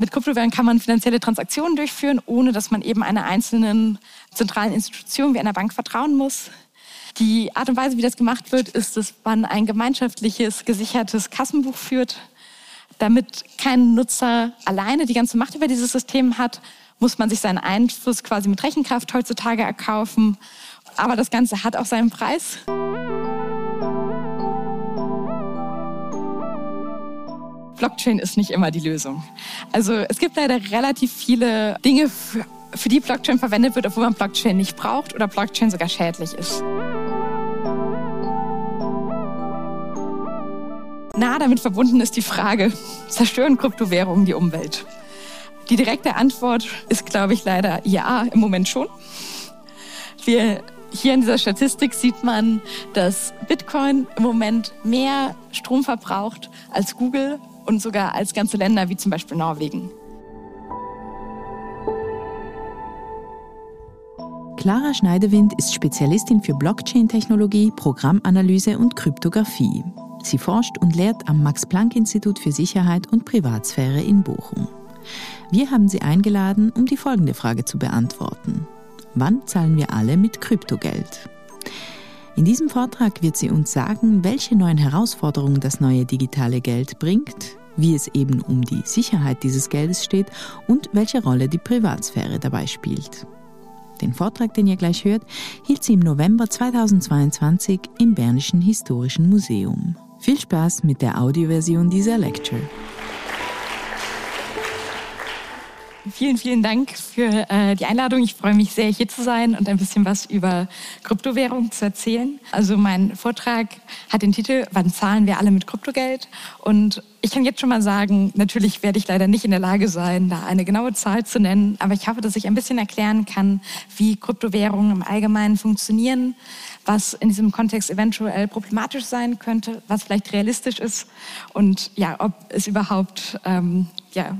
Mit Kryptowährungen kann man finanzielle Transaktionen durchführen, ohne dass man eben einer einzelnen zentralen Institution wie einer Bank vertrauen muss. Die Art und Weise, wie das gemacht wird, ist, dass man ein gemeinschaftliches, gesichertes Kassenbuch führt. Damit kein Nutzer alleine die ganze Macht über dieses System hat, muss man sich seinen Einfluss quasi mit Rechenkraft heutzutage erkaufen. Aber das Ganze hat auch seinen Preis. Blockchain ist nicht immer die Lösung. Also es gibt leider relativ viele Dinge, für die Blockchain verwendet wird, obwohl man Blockchain nicht braucht oder Blockchain sogar schädlich ist. Na, damit verbunden ist die Frage, zerstören Kryptowährungen die Umwelt? Die direkte Antwort ist, glaube ich, leider ja, im Moment schon. Wir, hier in dieser Statistik sieht man, dass Bitcoin im Moment mehr Strom verbraucht als Google und sogar als ganze Länder wie zum Beispiel Norwegen. Clara Schneidewind ist Spezialistin für Blockchain-Technologie, Programmanalyse und Kryptographie. Sie forscht und lehrt am Max-Planck-Institut für Sicherheit und Privatsphäre in Bochum. Wir haben sie eingeladen, um die folgende Frage zu beantworten. Wann zahlen wir alle mit Kryptogeld? In diesem Vortrag wird sie uns sagen, welche neuen Herausforderungen das neue digitale Geld bringt, wie es eben um die Sicherheit dieses Geldes steht und welche Rolle die Privatsphäre dabei spielt. Den Vortrag, den ihr gleich hört, hielt sie im November 2022 im Bernischen Historischen Museum. Viel Spaß mit der Audioversion dieser Lecture. Vielen, vielen Dank für äh, die Einladung. Ich freue mich sehr, hier zu sein und ein bisschen was über Kryptowährung zu erzählen. Also mein Vortrag hat den Titel Wann zahlen wir alle mit Kryptogeld? Und ich kann jetzt schon mal sagen, natürlich werde ich leider nicht in der Lage sein, da eine genaue Zahl zu nennen, aber ich hoffe, dass ich ein bisschen erklären kann, wie Kryptowährungen im Allgemeinen funktionieren, was in diesem Kontext eventuell problematisch sein könnte, was vielleicht realistisch ist und ja, ob es überhaupt ähm, ja,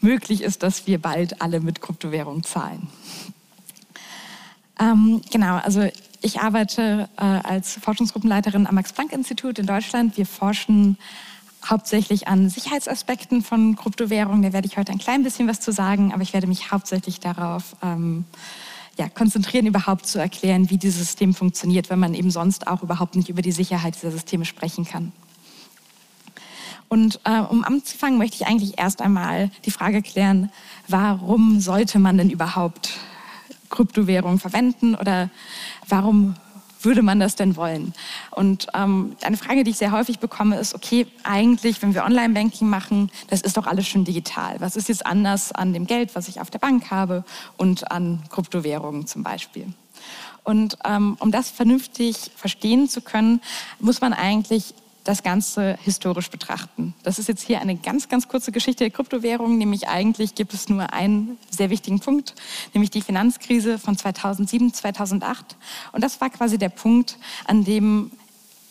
möglich ist, dass wir bald alle mit Kryptowährungen zahlen. Ähm, genau, also ich arbeite äh, als Forschungsgruppenleiterin am Max-Planck-Institut in Deutschland. Wir forschen hauptsächlich an Sicherheitsaspekten von Kryptowährungen. Da werde ich heute ein klein bisschen was zu sagen, aber ich werde mich hauptsächlich darauf ähm, ja, konzentrieren, überhaupt zu erklären, wie dieses System funktioniert, wenn man eben sonst auch überhaupt nicht über die Sicherheit dieser Systeme sprechen kann. Und äh, um anzufangen, möchte ich eigentlich erst einmal die Frage klären, warum sollte man denn überhaupt Kryptowährungen verwenden oder warum würde man das denn wollen? Und ähm, eine Frage, die ich sehr häufig bekomme, ist, okay, eigentlich, wenn wir Online-Banking machen, das ist doch alles schon digital. Was ist jetzt anders an dem Geld, was ich auf der Bank habe und an Kryptowährungen zum Beispiel? Und ähm, um das vernünftig verstehen zu können, muss man eigentlich das Ganze historisch betrachten. Das ist jetzt hier eine ganz, ganz kurze Geschichte der Kryptowährungen, nämlich eigentlich gibt es nur einen sehr wichtigen Punkt, nämlich die Finanzkrise von 2007, 2008. Und das war quasi der Punkt, an dem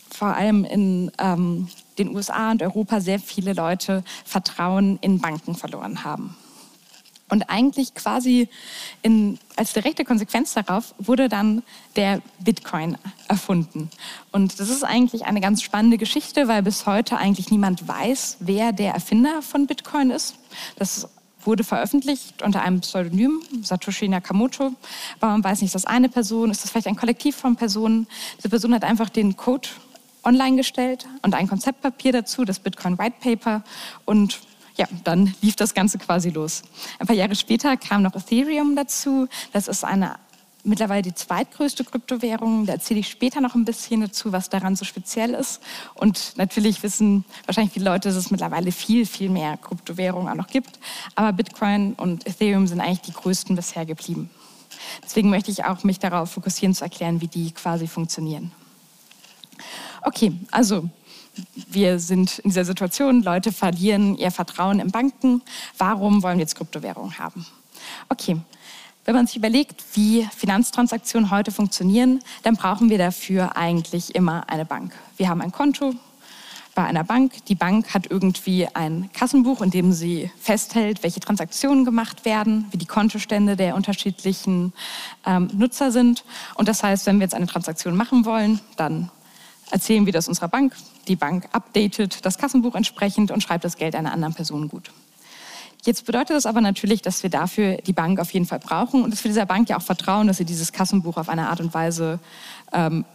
vor allem in ähm, den USA und Europa sehr viele Leute Vertrauen in Banken verloren haben. Und eigentlich quasi in, als direkte Konsequenz darauf wurde dann der Bitcoin erfunden. Und das ist eigentlich eine ganz spannende Geschichte, weil bis heute eigentlich niemand weiß, wer der Erfinder von Bitcoin ist. Das wurde veröffentlicht unter einem Pseudonym, Satoshi Nakamoto. Aber man weiß nicht, ist das eine Person, ist das vielleicht ein Kollektiv von Personen? Diese Person hat einfach den Code online gestellt und ein Konzeptpapier dazu, das Bitcoin White Paper. Und ja, dann lief das Ganze quasi los. Ein paar Jahre später kam noch Ethereum dazu. Das ist eine mittlerweile die zweitgrößte Kryptowährung. Da erzähle ich später noch ein bisschen dazu, was daran so speziell ist. Und natürlich wissen wahrscheinlich viele Leute, dass es mittlerweile viel, viel mehr Kryptowährungen auch noch gibt. Aber Bitcoin und Ethereum sind eigentlich die größten bisher geblieben. Deswegen möchte ich auch mich darauf fokussieren, zu erklären, wie die quasi funktionieren. Okay, also wir sind in dieser Situation, Leute verlieren ihr Vertrauen in Banken. Warum wollen wir jetzt Kryptowährungen haben? Okay, wenn man sich überlegt, wie Finanztransaktionen heute funktionieren, dann brauchen wir dafür eigentlich immer eine Bank. Wir haben ein Konto bei einer Bank. Die Bank hat irgendwie ein Kassenbuch, in dem sie festhält, welche Transaktionen gemacht werden, wie die Kontostände der unterschiedlichen ähm, Nutzer sind. Und das heißt, wenn wir jetzt eine Transaktion machen wollen, dann erzählen wir das unserer Bank. Die Bank updatet das Kassenbuch entsprechend und schreibt das Geld einer anderen Person gut. Jetzt bedeutet das aber natürlich, dass wir dafür die Bank auf jeden Fall brauchen und dass wir dieser Bank ja auch vertrauen, dass sie dieses Kassenbuch auf eine Art und Weise ähm,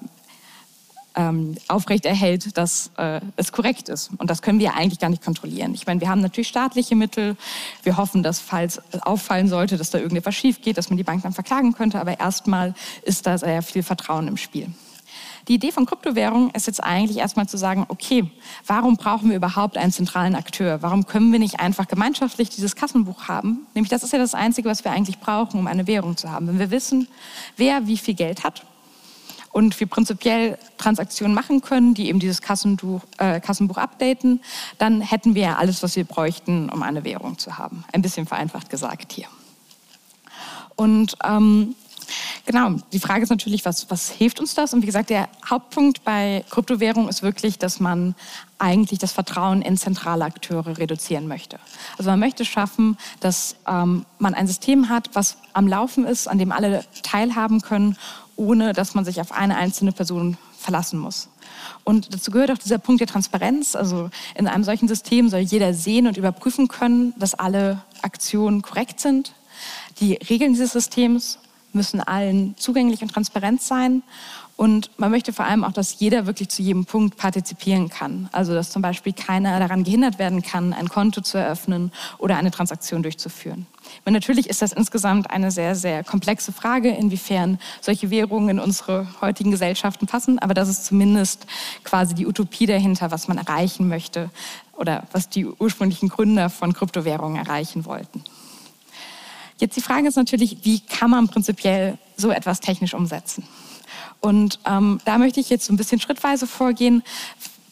ähm, aufrechterhält, dass äh, es korrekt ist. Und das können wir eigentlich gar nicht kontrollieren. Ich meine, wir haben natürlich staatliche Mittel. Wir hoffen, dass falls auffallen sollte, dass da irgendetwas schief geht, dass man die Bank dann verklagen könnte. Aber erstmal ist da sehr viel Vertrauen im Spiel. Die Idee von Kryptowährungen ist jetzt eigentlich erstmal zu sagen, okay, warum brauchen wir überhaupt einen zentralen Akteur? Warum können wir nicht einfach gemeinschaftlich dieses Kassenbuch haben? Nämlich das ist ja das Einzige, was wir eigentlich brauchen, um eine Währung zu haben. Wenn wir wissen, wer wie viel Geld hat und wir prinzipiell Transaktionen machen können, die eben dieses Kassenbuch, äh, Kassenbuch updaten, dann hätten wir ja alles, was wir bräuchten, um eine Währung zu haben. Ein bisschen vereinfacht gesagt hier. Und ähm, Genau, die Frage ist natürlich, was, was hilft uns das? Und wie gesagt, der Hauptpunkt bei Kryptowährung ist wirklich, dass man eigentlich das Vertrauen in zentrale Akteure reduzieren möchte. Also man möchte schaffen, dass ähm, man ein System hat, was am Laufen ist, an dem alle teilhaben können, ohne dass man sich auf eine einzelne Person verlassen muss. Und dazu gehört auch dieser Punkt der Transparenz. Also in einem solchen System soll jeder sehen und überprüfen können, dass alle Aktionen korrekt sind. Die Regeln dieses Systems müssen allen zugänglich und transparent sein. Und man möchte vor allem auch, dass jeder wirklich zu jedem Punkt partizipieren kann. Also dass zum Beispiel keiner daran gehindert werden kann, ein Konto zu eröffnen oder eine Transaktion durchzuführen. Und natürlich ist das insgesamt eine sehr, sehr komplexe Frage, inwiefern solche Währungen in unsere heutigen Gesellschaften passen. Aber das ist zumindest quasi die Utopie dahinter, was man erreichen möchte oder was die ursprünglichen Gründer von Kryptowährungen erreichen wollten. Jetzt die Frage ist natürlich, wie kann man prinzipiell so etwas technisch umsetzen? Und ähm, da möchte ich jetzt so ein bisschen schrittweise vorgehen,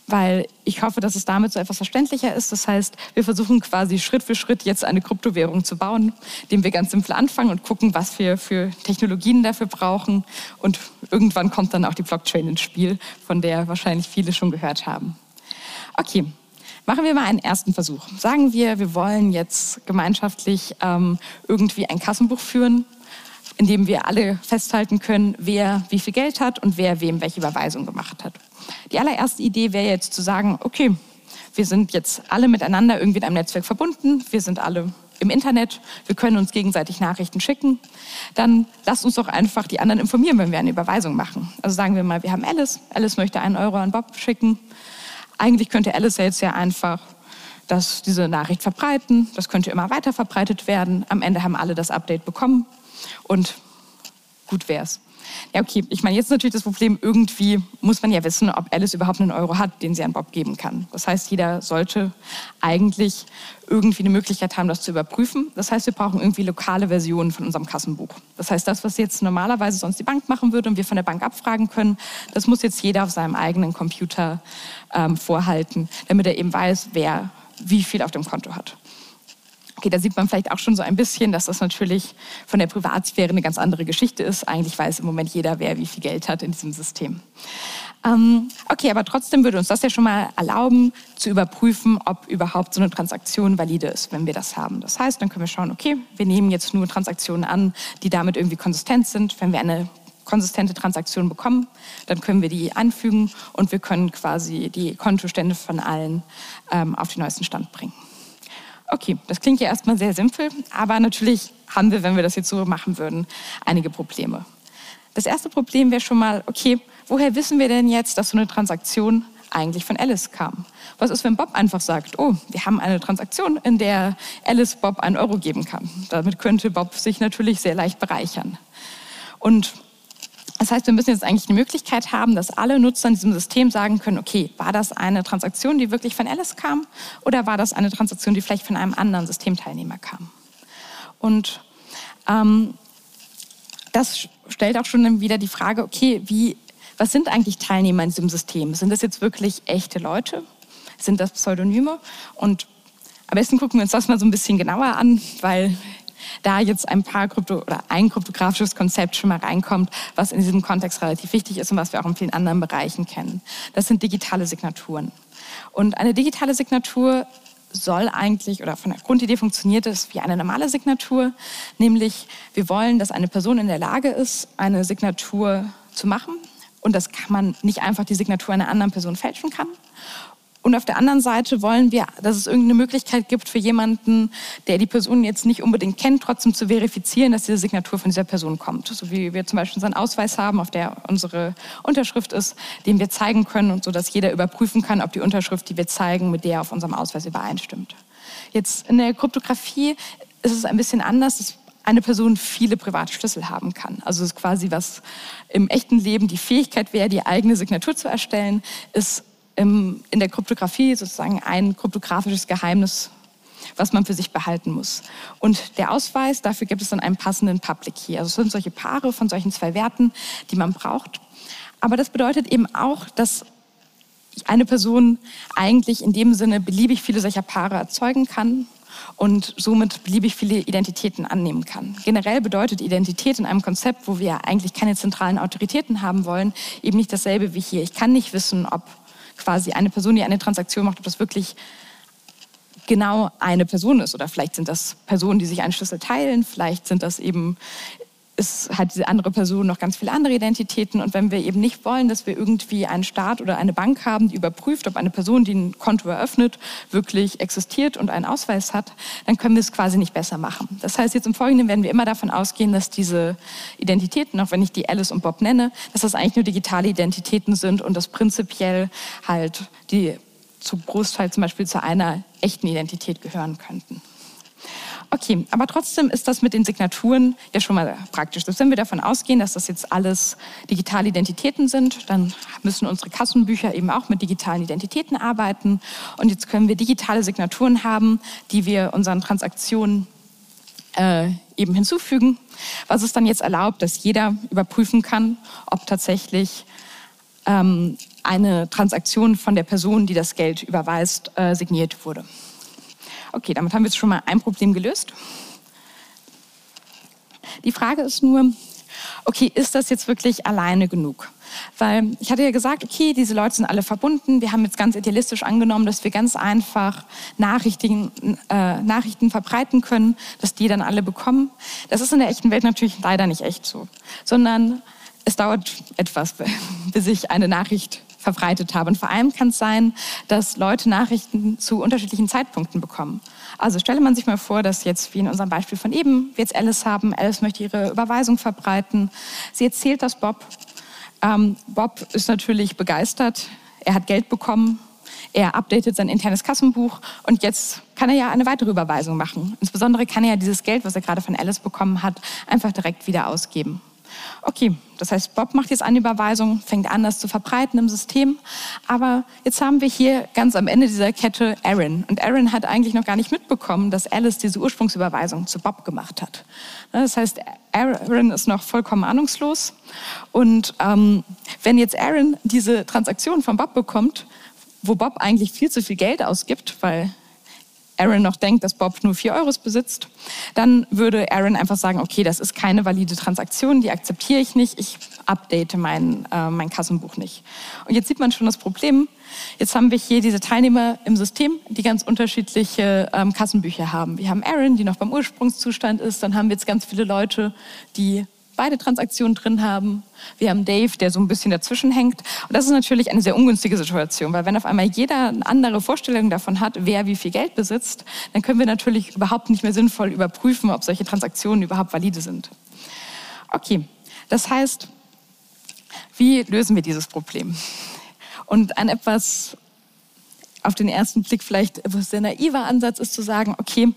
weil ich hoffe, dass es damit so etwas verständlicher ist. Das heißt, wir versuchen quasi Schritt für Schritt jetzt eine Kryptowährung zu bauen, indem wir ganz simpel anfangen und gucken, was wir für Technologien dafür brauchen. Und irgendwann kommt dann auch die Blockchain ins Spiel, von der wahrscheinlich viele schon gehört haben. Okay, Machen wir mal einen ersten Versuch. Sagen wir, wir wollen jetzt gemeinschaftlich ähm, irgendwie ein Kassenbuch führen, in dem wir alle festhalten können, wer wie viel Geld hat und wer wem welche Überweisung gemacht hat. Die allererste Idee wäre jetzt zu sagen, okay, wir sind jetzt alle miteinander irgendwie in einem Netzwerk verbunden, wir sind alle im Internet, wir können uns gegenseitig Nachrichten schicken, dann lasst uns doch einfach die anderen informieren, wenn wir eine Überweisung machen. Also sagen wir mal, wir haben Alice, Alice möchte einen Euro an Bob schicken, eigentlich könnte Alice jetzt ja einfach das, diese Nachricht verbreiten. Das könnte immer weiter verbreitet werden. Am Ende haben alle das Update bekommen und gut wär's. Ja, okay. Ich meine, jetzt natürlich das Problem, irgendwie muss man ja wissen, ob Alice überhaupt einen Euro hat, den sie an Bob geben kann. Das heißt, jeder sollte eigentlich irgendwie eine Möglichkeit haben, das zu überprüfen. Das heißt, wir brauchen irgendwie lokale Versionen von unserem Kassenbuch. Das heißt, das, was jetzt normalerweise sonst die Bank machen würde und wir von der Bank abfragen können, das muss jetzt jeder auf seinem eigenen Computer ähm, vorhalten, damit er eben weiß, wer wie viel auf dem Konto hat. Okay, da sieht man vielleicht auch schon so ein bisschen, dass das natürlich von der Privatsphäre eine ganz andere Geschichte ist. Eigentlich weiß im Moment jeder, wer wie viel Geld hat in diesem System. Ähm, okay, aber trotzdem würde uns das ja schon mal erlauben, zu überprüfen, ob überhaupt so eine Transaktion valide ist, wenn wir das haben. Das heißt, dann können wir schauen, okay, wir nehmen jetzt nur Transaktionen an, die damit irgendwie konsistent sind. Wenn wir eine konsistente Transaktion bekommen, dann können wir die anfügen und wir können quasi die Kontostände von allen ähm, auf den neuesten Stand bringen. Okay, das klingt ja erstmal sehr simpel, aber natürlich haben wir, wenn wir das jetzt so machen würden, einige Probleme. Das erste Problem wäre schon mal, okay, woher wissen wir denn jetzt, dass so eine Transaktion eigentlich von Alice kam? Was ist, wenn Bob einfach sagt, oh, wir haben eine Transaktion, in der Alice Bob einen Euro geben kann? Damit könnte Bob sich natürlich sehr leicht bereichern. Und das heißt, wir müssen jetzt eigentlich die Möglichkeit haben, dass alle Nutzer in diesem System sagen können, okay, war das eine Transaktion, die wirklich von Alice kam oder war das eine Transaktion, die vielleicht von einem anderen Systemteilnehmer kam? Und ähm, das stellt auch schon wieder die Frage, okay, wie, was sind eigentlich Teilnehmer in diesem System? Sind das jetzt wirklich echte Leute? Sind das Pseudonyme? Und am besten gucken wir uns das mal so ein bisschen genauer an, weil da jetzt ein paar Krypto oder ein kryptografisches Konzept schon mal reinkommt, was in diesem Kontext relativ wichtig ist und was wir auch in vielen anderen Bereichen kennen. Das sind digitale Signaturen. Und eine digitale Signatur soll eigentlich oder von der Grundidee funktioniert es wie eine normale Signatur, nämlich wir wollen, dass eine Person in der Lage ist, eine Signatur zu machen und das kann man nicht einfach die Signatur einer anderen Person fälschen kann Und auf der anderen Seite wollen wir, dass es irgendeine Möglichkeit gibt für jemanden, der die Person jetzt nicht unbedingt kennt, trotzdem zu verifizieren, dass diese Signatur von dieser Person kommt. So wie wir zum Beispiel unseren Ausweis haben, auf der unsere Unterschrift ist, den wir zeigen können und so, dass jeder überprüfen kann, ob die Unterschrift, die wir zeigen, mit der auf unserem Ausweis übereinstimmt. Jetzt in der Kryptographie ist es ein bisschen anders. dass eine Person viele private Schlüssel haben kann. Also es ist quasi was im echten Leben die Fähigkeit wäre, die eigene Signatur zu erstellen, ist im, in der Kryptographie sozusagen ein kryptografisches Geheimnis, was man für sich behalten muss. Und der Ausweis, dafür gibt es dann einen passenden Public Key. Also es sind solche Paare von solchen zwei Werten, die man braucht. Aber das bedeutet eben auch, dass eine Person eigentlich in dem Sinne beliebig viele solcher Paare erzeugen kann und somit beliebig viele Identitäten annehmen kann. Generell bedeutet Identität in einem Konzept, wo wir eigentlich keine zentralen Autoritäten haben wollen, eben nicht dasselbe wie hier. Ich kann nicht wissen, ob quasi eine Person, die eine Transaktion macht, ob das wirklich genau eine Person ist. Oder vielleicht sind das Personen, die sich einen Schlüssel teilen, vielleicht sind das eben ist, hat diese andere Person noch ganz viele andere Identitäten. Und wenn wir eben nicht wollen, dass wir irgendwie einen Staat oder eine Bank haben, die überprüft, ob eine Person, die ein Konto eröffnet, wirklich existiert und einen Ausweis hat, dann können wir es quasi nicht besser machen. Das heißt, jetzt im Folgenden werden wir immer davon ausgehen, dass diese Identitäten, auch wenn ich die Alice und Bob nenne, dass das eigentlich nur digitale Identitäten sind und dass prinzipiell halt die zu Großteil zum Beispiel zu einer echten Identität gehören könnten. Okay, aber trotzdem ist das mit den Signaturen ja schon mal praktisch. Selbst wenn wir davon ausgehen, dass das jetzt alles digitale Identitäten sind, dann müssen unsere Kassenbücher eben auch mit digitalen Identitäten arbeiten. Und jetzt können wir digitale Signaturen haben, die wir unseren Transaktionen äh, eben hinzufügen, was es dann jetzt erlaubt, dass jeder überprüfen kann, ob tatsächlich ähm, eine Transaktion von der Person, die das Geld überweist, äh, signiert wurde. Okay, damit haben wir jetzt schon mal ein Problem gelöst. Die Frage ist nur, okay, ist das jetzt wirklich alleine genug? Weil ich hatte ja gesagt, okay, diese Leute sind alle verbunden. Wir haben jetzt ganz idealistisch angenommen, dass wir ganz einfach Nachrichten, äh, Nachrichten verbreiten können, dass die dann alle bekommen. Das ist in der echten Welt natürlich leider nicht echt so, sondern es dauert etwas, bis ich eine Nachricht verbreitet habe. Und vor allem kann es sein, dass Leute Nachrichten zu unterschiedlichen Zeitpunkten bekommen. Also stelle man sich mal vor, dass jetzt, wie in unserem Beispiel von eben, wir jetzt Alice haben. Alice möchte ihre Überweisung verbreiten. Sie erzählt das Bob. Ähm, Bob ist natürlich begeistert. Er hat Geld bekommen. Er updatet sein internes Kassenbuch und jetzt kann er ja eine weitere Überweisung machen. Insbesondere kann er ja dieses Geld, was er gerade von Alice bekommen hat, einfach direkt wieder ausgeben. Okay, das heißt, Bob macht jetzt eine Überweisung, fängt an, das zu verbreiten im System. Aber jetzt haben wir hier ganz am Ende dieser Kette Aaron. Und Aaron hat eigentlich noch gar nicht mitbekommen, dass Alice diese Ursprungsüberweisung zu Bob gemacht hat. Das heißt, Aaron ist noch vollkommen ahnungslos. Und ähm, wenn jetzt Aaron diese Transaktion von Bob bekommt, wo Bob eigentlich viel zu viel Geld ausgibt, weil Aaron noch denkt, dass Bob nur 4 Euros besitzt, dann würde Aaron einfach sagen, okay, das ist keine valide Transaktion, die akzeptiere ich nicht, ich update mein, äh, mein Kassenbuch nicht. Und jetzt sieht man schon das Problem. Jetzt haben wir hier diese Teilnehmer im System, die ganz unterschiedliche ähm, Kassenbücher haben. Wir haben Aaron, die noch beim Ursprungszustand ist, dann haben wir jetzt ganz viele Leute, die beide Transaktionen drin haben. Wir haben Dave, der so ein bisschen dazwischen hängt. Und das ist natürlich eine sehr ungünstige Situation, weil wenn auf einmal jeder eine andere Vorstellung davon hat, wer wie viel Geld besitzt, dann können wir natürlich überhaupt nicht mehr sinnvoll überprüfen, ob solche Transaktionen überhaupt valide sind. Okay, das heißt, wie lösen wir dieses Problem? Und ein etwas auf den ersten Blick vielleicht etwas sehr naiver Ansatz ist zu sagen, okay,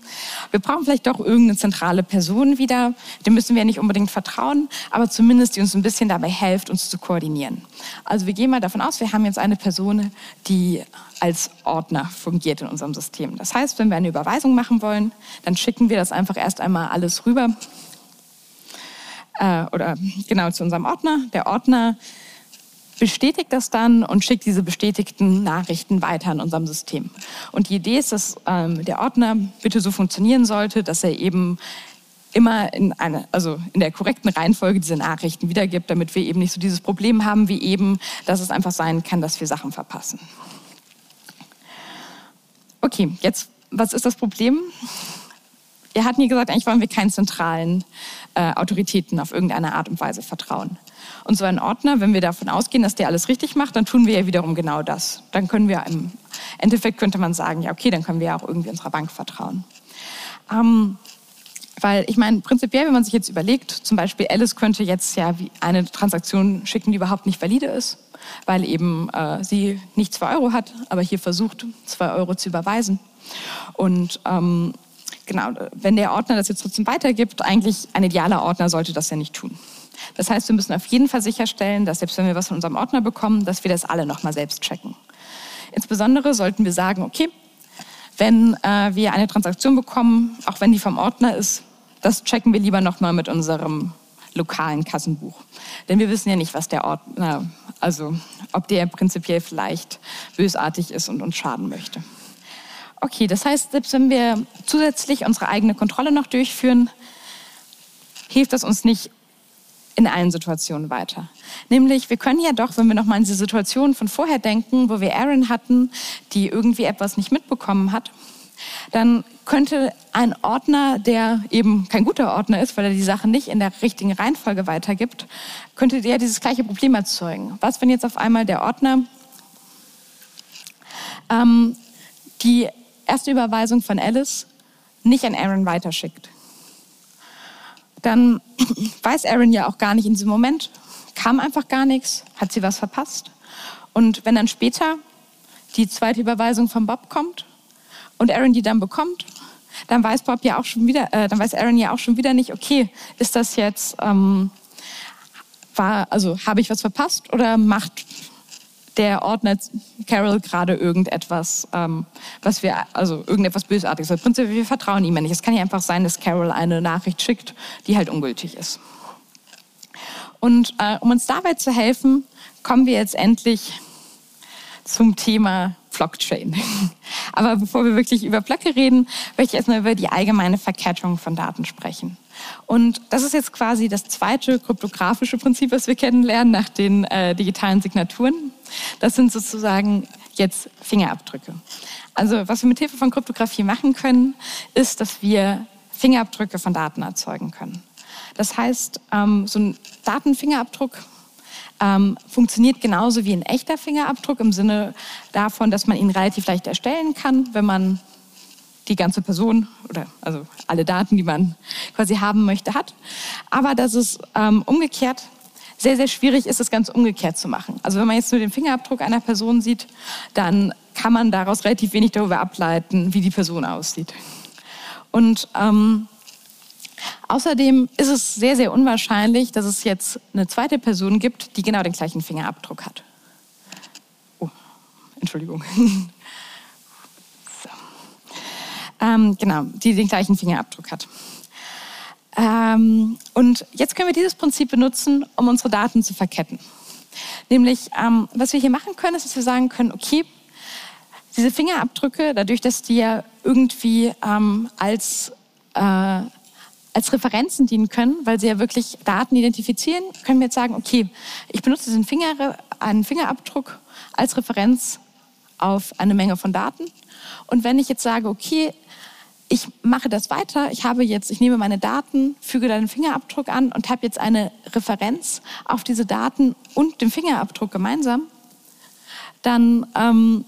wir brauchen vielleicht doch irgendeine zentrale Person wieder, dem müssen wir nicht unbedingt vertrauen, aber zumindest die uns ein bisschen dabei hilft, uns zu koordinieren. Also wir gehen mal davon aus, wir haben jetzt eine Person, die als Ordner fungiert in unserem System. Das heißt, wenn wir eine Überweisung machen wollen, dann schicken wir das einfach erst einmal alles rüber äh, oder genau zu unserem Ordner. Der Ordner bestätigt das dann und schickt diese bestätigten Nachrichten weiter in unserem System. Und die Idee ist, dass ähm, der Ordner bitte so funktionieren sollte, dass er eben immer in, eine, also in der korrekten Reihenfolge diese Nachrichten wiedergibt, damit wir eben nicht so dieses Problem haben wie eben, dass es einfach sein kann, dass wir Sachen verpassen. Okay, jetzt, was ist das Problem? Wir hatten hier gesagt, eigentlich wollen wir keinen zentralen äh, Autoritäten auf irgendeine Art und Weise vertrauen. Und so ein Ordner, wenn wir davon ausgehen, dass der alles richtig macht, dann tun wir ja wiederum genau das. Dann können wir im Endeffekt könnte man sagen, ja okay, dann können wir ja auch irgendwie unserer Bank vertrauen. Ähm, weil ich meine, prinzipiell, wenn man sich jetzt überlegt, zum Beispiel Alice könnte jetzt ja eine Transaktion schicken, die überhaupt nicht valide ist, weil eben äh, sie nicht zwei Euro hat, aber hier versucht, zwei Euro zu überweisen. Und ähm, genau, wenn der Ordner das jetzt trotzdem weitergibt, eigentlich ein idealer Ordner sollte das ja nicht tun. Das heißt, wir müssen auf jeden Fall sicherstellen, dass selbst wenn wir was von unserem Ordner bekommen, dass wir das alle nochmal selbst checken. Insbesondere sollten wir sagen, okay, wenn äh, wir eine Transaktion bekommen, auch wenn die vom Ordner ist, das checken wir lieber nochmal mit unserem lokalen Kassenbuch. Denn wir wissen ja nicht, was der Ordner, also ob der prinzipiell vielleicht bösartig ist und uns schaden möchte. Okay, das heißt, selbst wenn wir zusätzlich unsere eigene Kontrolle noch durchführen, hilft das uns nicht in allen Situationen weiter. Nämlich, wir können ja doch, wenn wir nochmal an diese Situation von vorher denken, wo wir Aaron hatten, die irgendwie etwas nicht mitbekommen hat, dann könnte ein Ordner, der eben kein guter Ordner ist, weil er die Sachen nicht in der richtigen Reihenfolge weitergibt, könnte der dieses gleiche Problem erzeugen. Was, wenn jetzt auf einmal der Ordner ähm, die erste Überweisung von Alice nicht an Aaron weiterschickt? Dann weiß Aaron ja auch gar nicht in diesem Moment, kam einfach gar nichts, hat sie was verpasst. Und wenn dann später die zweite Überweisung von Bob kommt und Aaron die dann bekommt, dann weiß Bob ja auch schon wieder, äh, dann weiß Aaron ja auch schon wieder nicht, okay, ist das jetzt, ähm, war, also habe ich was verpasst oder macht der Ordner Carol gerade irgendetwas, ähm, was wir, also irgendetwas Bösartiges. Also prinzipiell, wir vertrauen ihm ja nicht. Es kann ja einfach sein, dass Carol eine Nachricht schickt, die halt ungültig ist. Und äh, um uns dabei zu helfen, kommen wir jetzt endlich zum Thema Blockchain. Aber bevor wir wirklich über Blöcke reden, möchte ich erstmal über die allgemeine Verkettung von Daten sprechen. Und das ist jetzt quasi das zweite kryptografische Prinzip, was wir kennenlernen nach den äh, digitalen Signaturen. Das sind sozusagen jetzt Fingerabdrücke. Also was wir mit Hilfe von Kryptographie machen können, ist, dass wir Fingerabdrücke von Daten erzeugen können. Das heißt, ähm, so ein Datenfingerabdruck ähm, funktioniert genauso wie ein echter Fingerabdruck im Sinne davon, dass man ihn relativ leicht erstellen kann, wenn man die ganze Person oder also alle Daten, die man quasi haben möchte, hat. Aber dass es ähm, umgekehrt sehr, sehr schwierig ist, das Ganze umgekehrt zu machen. Also wenn man jetzt nur den Fingerabdruck einer Person sieht, dann kann man daraus relativ wenig darüber ableiten, wie die Person aussieht. Und ähm, Außerdem ist es sehr, sehr unwahrscheinlich, dass es jetzt eine zweite Person gibt, die genau den gleichen Fingerabdruck hat. Oh, Entschuldigung. So. Ähm, genau, die den gleichen Fingerabdruck hat. Ähm, und jetzt können wir dieses Prinzip benutzen, um unsere Daten zu verketten. Nämlich, ähm, was wir hier machen können, ist, dass wir sagen können, okay, diese Fingerabdrücke, dadurch, dass die ja irgendwie ähm, als äh, als Referenzen dienen können, weil sie ja wirklich Daten identifizieren, können wir jetzt sagen, okay, ich benutze diesen Finger, einen Fingerabdruck als Referenz auf eine Menge von Daten. Und wenn ich jetzt sage, okay, ich mache das weiter, ich habe jetzt, ich nehme meine Daten, füge deinen Fingerabdruck an und habe jetzt eine Referenz auf diese Daten und den Fingerabdruck gemeinsam, dann ähm,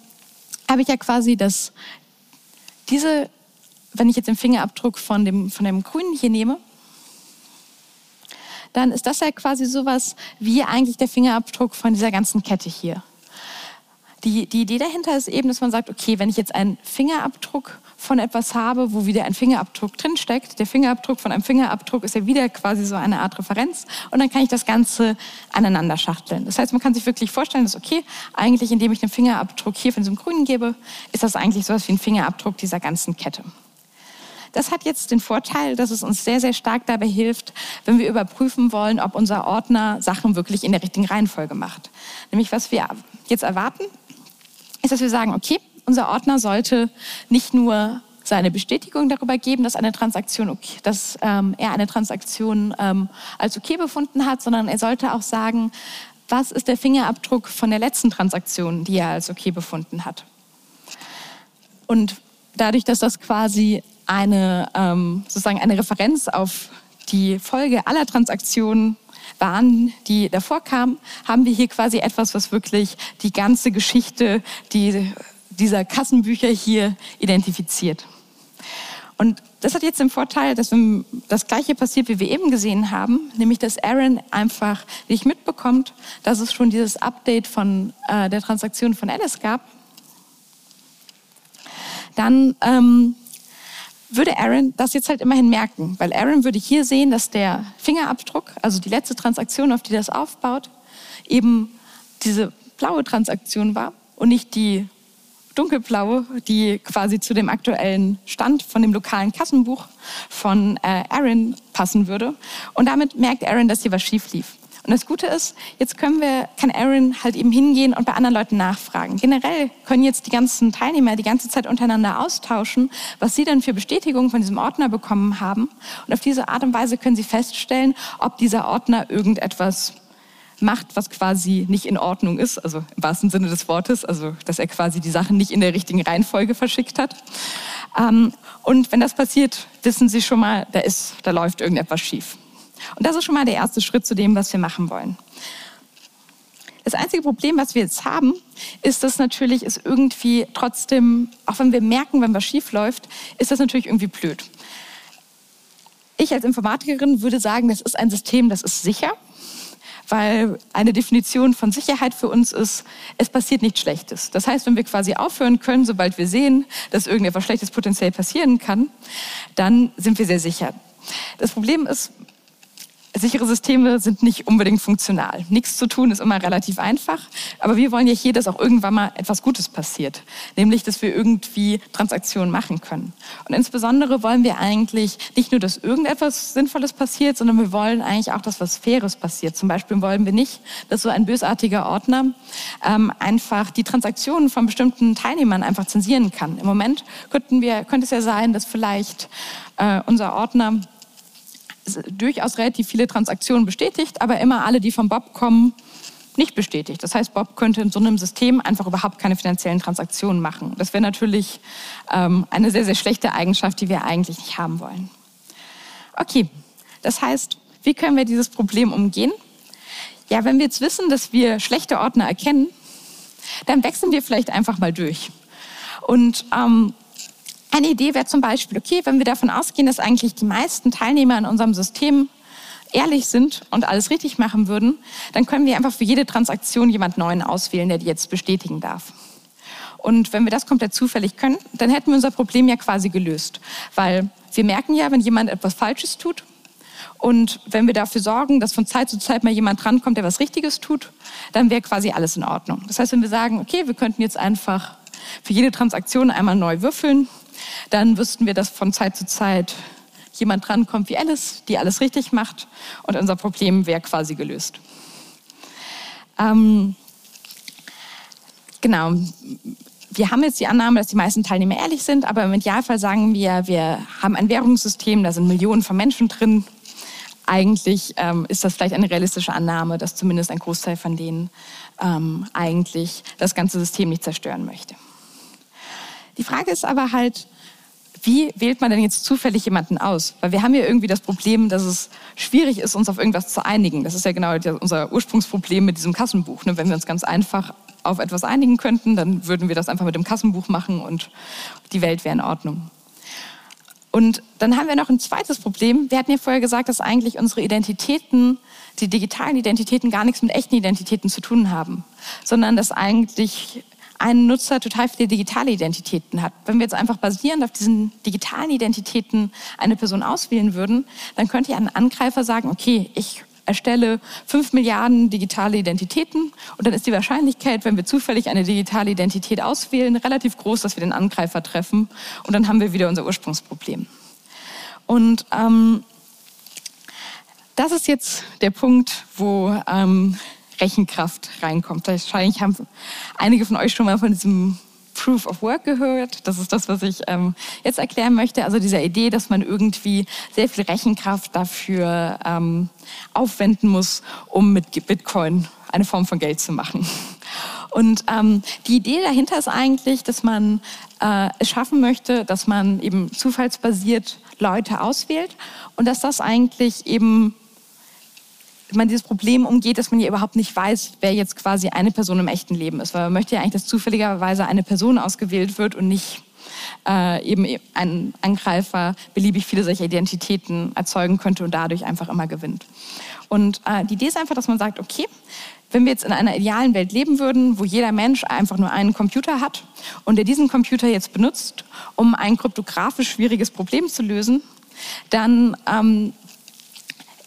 habe ich ja quasi das, diese wenn ich jetzt den Fingerabdruck von dem, von dem Grünen hier nehme, dann ist das ja quasi sowas wie eigentlich der Fingerabdruck von dieser ganzen Kette hier. Die, die Idee dahinter ist eben, dass man sagt, okay, wenn ich jetzt einen Fingerabdruck von etwas habe, wo wieder ein Fingerabdruck drinsteckt, der Fingerabdruck von einem Fingerabdruck ist ja wieder quasi so eine Art Referenz und dann kann ich das Ganze aneinander schachteln. Das heißt, man kann sich wirklich vorstellen, dass okay, eigentlich indem ich den Fingerabdruck hier von diesem Grünen gebe, ist das eigentlich sowas wie ein Fingerabdruck dieser ganzen Kette. Das hat jetzt den Vorteil, dass es uns sehr, sehr stark dabei hilft, wenn wir überprüfen wollen, ob unser Ordner Sachen wirklich in der richtigen Reihenfolge macht. Nämlich was wir jetzt erwarten, ist, dass wir sagen, okay, unser Ordner sollte nicht nur seine Bestätigung darüber geben, dass eine Transaktion okay, dass ähm, er eine Transaktion ähm, als okay befunden hat, sondern er sollte auch sagen, was ist der Fingerabdruck von der letzten Transaktion, die er als okay befunden hat. Und dadurch, dass das quasi eine, ähm, sozusagen eine Referenz auf die Folge aller Transaktionen waren, die davor kamen, haben wir hier quasi etwas, was wirklich die ganze Geschichte die, dieser Kassenbücher hier identifiziert. Und das hat jetzt den Vorteil, dass das Gleiche passiert, wie wir eben gesehen haben, nämlich dass Aaron einfach nicht mitbekommt, dass es schon dieses Update von äh, der Transaktion von Alice gab. Dann ähm, würde Aaron das jetzt halt immerhin merken, weil Aaron würde hier sehen, dass der Fingerabdruck, also die letzte Transaktion, auf die das aufbaut, eben diese blaue Transaktion war und nicht die dunkelblaue, die quasi zu dem aktuellen Stand von dem lokalen Kassenbuch von äh, Aaron passen würde. Und damit merkt Aaron, dass hier was schief lief. Und das Gute ist, jetzt können wir, kann Aaron halt eben hingehen und bei anderen Leuten nachfragen. Generell können jetzt die ganzen Teilnehmer die ganze Zeit untereinander austauschen, was sie dann für Bestätigungen von diesem Ordner bekommen haben. Und auf diese Art und Weise können sie feststellen, ob dieser Ordner irgendetwas macht, was quasi nicht in Ordnung ist, also im wahrsten Sinne des Wortes, also dass er quasi die Sachen nicht in der richtigen Reihenfolge verschickt hat. Ähm, und wenn das passiert, wissen Sie schon mal, da, ist, da läuft irgendetwas schief. Und das ist schon mal der erste Schritt zu dem, was wir machen wollen. Das einzige Problem, was wir jetzt haben, ist, dass natürlich es irgendwie trotzdem, auch wenn wir merken, wenn was schief läuft, ist das natürlich irgendwie blöd. Ich als Informatikerin würde sagen, das ist ein System, das ist sicher weil eine Definition von Sicherheit für uns ist, es passiert nichts Schlechtes. Das heißt, wenn wir quasi aufhören können, sobald wir sehen, dass irgendetwas Schlechtes potenziell passieren kann, dann sind wir sehr sicher. Das Problem ist, Sichere Systeme sind nicht unbedingt funktional. Nichts zu tun ist immer relativ einfach, aber wir wollen ja hier, dass auch irgendwann mal etwas Gutes passiert, nämlich, dass wir irgendwie Transaktionen machen können. Und insbesondere wollen wir eigentlich nicht nur, dass irgendetwas Sinnvolles passiert, sondern wir wollen eigentlich auch, dass was Faires passiert. Zum Beispiel wollen wir nicht, dass so ein bösartiger Ordner ähm, einfach die Transaktionen von bestimmten Teilnehmern einfach zensieren kann. Im Moment könnten wir, könnte es ja sein, dass vielleicht äh, unser Ordner durchaus relativ viele Transaktionen bestätigt, aber immer alle, die von Bob kommen, nicht bestätigt. Das heißt, Bob könnte in so einem System einfach überhaupt keine finanziellen Transaktionen machen. Das wäre natürlich ähm, eine sehr, sehr schlechte Eigenschaft, die wir eigentlich nicht haben wollen. Okay, das heißt, wie können wir dieses Problem umgehen? Ja, wenn wir jetzt wissen, dass wir schlechte Ordner erkennen, dann wechseln wir vielleicht einfach mal durch. Und ähm, eine Idee wäre zum Beispiel, okay, wenn wir davon ausgehen, dass eigentlich die meisten Teilnehmer in unserem System ehrlich sind und alles richtig machen würden, dann können wir einfach für jede Transaktion jemand Neuen auswählen, der die jetzt bestätigen darf. Und wenn wir das komplett zufällig können, dann hätten wir unser Problem ja quasi gelöst. Weil wir merken ja, wenn jemand etwas Falsches tut und wenn wir dafür sorgen, dass von Zeit zu Zeit mal jemand drankommt, der was Richtiges tut, dann wäre quasi alles in Ordnung. Das heißt, wenn wir sagen, okay, wir könnten jetzt einfach für jede Transaktion einmal neu würfeln dann wüssten wir, dass von Zeit zu Zeit jemand drankommt wie Alice, die alles richtig macht und unser Problem wäre quasi gelöst. Ähm, genau. Wir haben jetzt die Annahme, dass die meisten Teilnehmer ehrlich sind, aber im Idealfall sagen wir, wir haben ein Währungssystem, da sind Millionen von Menschen drin. Eigentlich ähm, ist das vielleicht eine realistische Annahme, dass zumindest ein Großteil von denen ähm, eigentlich das ganze System nicht zerstören möchte. Die Frage ist aber halt, wie wählt man denn jetzt zufällig jemanden aus? Weil wir haben ja irgendwie das Problem, dass es schwierig ist, uns auf irgendwas zu einigen. Das ist ja genau unser Ursprungsproblem mit diesem Kassenbuch. Ne? Wenn wir uns ganz einfach auf etwas einigen könnten, dann würden wir das einfach mit dem Kassenbuch machen und die Welt wäre in Ordnung. Und dann haben wir noch ein zweites Problem. Wir hatten ja vorher gesagt, dass eigentlich unsere Identitäten, die digitalen Identitäten, gar nichts mit echten Identitäten zu tun haben, sondern dass eigentlich ein Nutzer total viele digitale Identitäten hat. Wenn wir jetzt einfach basierend auf diesen digitalen Identitäten eine Person auswählen würden, dann könnte ja ein Angreifer sagen, okay, ich erstelle fünf Milliarden digitale Identitäten und dann ist die Wahrscheinlichkeit, wenn wir zufällig eine digitale Identität auswählen, relativ groß, dass wir den Angreifer treffen und dann haben wir wieder unser Ursprungsproblem. Und ähm, das ist jetzt der Punkt, wo ähm, Rechenkraft reinkommt. Wahrscheinlich haben einige von euch schon mal von diesem Proof of Work gehört. Das ist das, was ich ähm, jetzt erklären möchte. Also diese Idee, dass man irgendwie sehr viel Rechenkraft dafür ähm, aufwenden muss, um mit Bitcoin eine Form von Geld zu machen. Und ähm, die Idee dahinter ist eigentlich, dass man äh, es schaffen möchte, dass man eben zufallsbasiert Leute auswählt und dass das eigentlich eben man dieses Problem umgeht, dass man ja überhaupt nicht weiß, wer jetzt quasi eine Person im echten Leben ist. Weil man möchte ja eigentlich, dass zufälligerweise eine Person ausgewählt wird und nicht äh, eben ein Angreifer beliebig viele solcher Identitäten erzeugen könnte und dadurch einfach immer gewinnt. Und äh, die Idee ist einfach, dass man sagt, okay, wenn wir jetzt in einer idealen Welt leben würden, wo jeder Mensch einfach nur einen Computer hat und der diesen Computer jetzt benutzt, um ein kryptografisch schwieriges Problem zu lösen, dann ähm,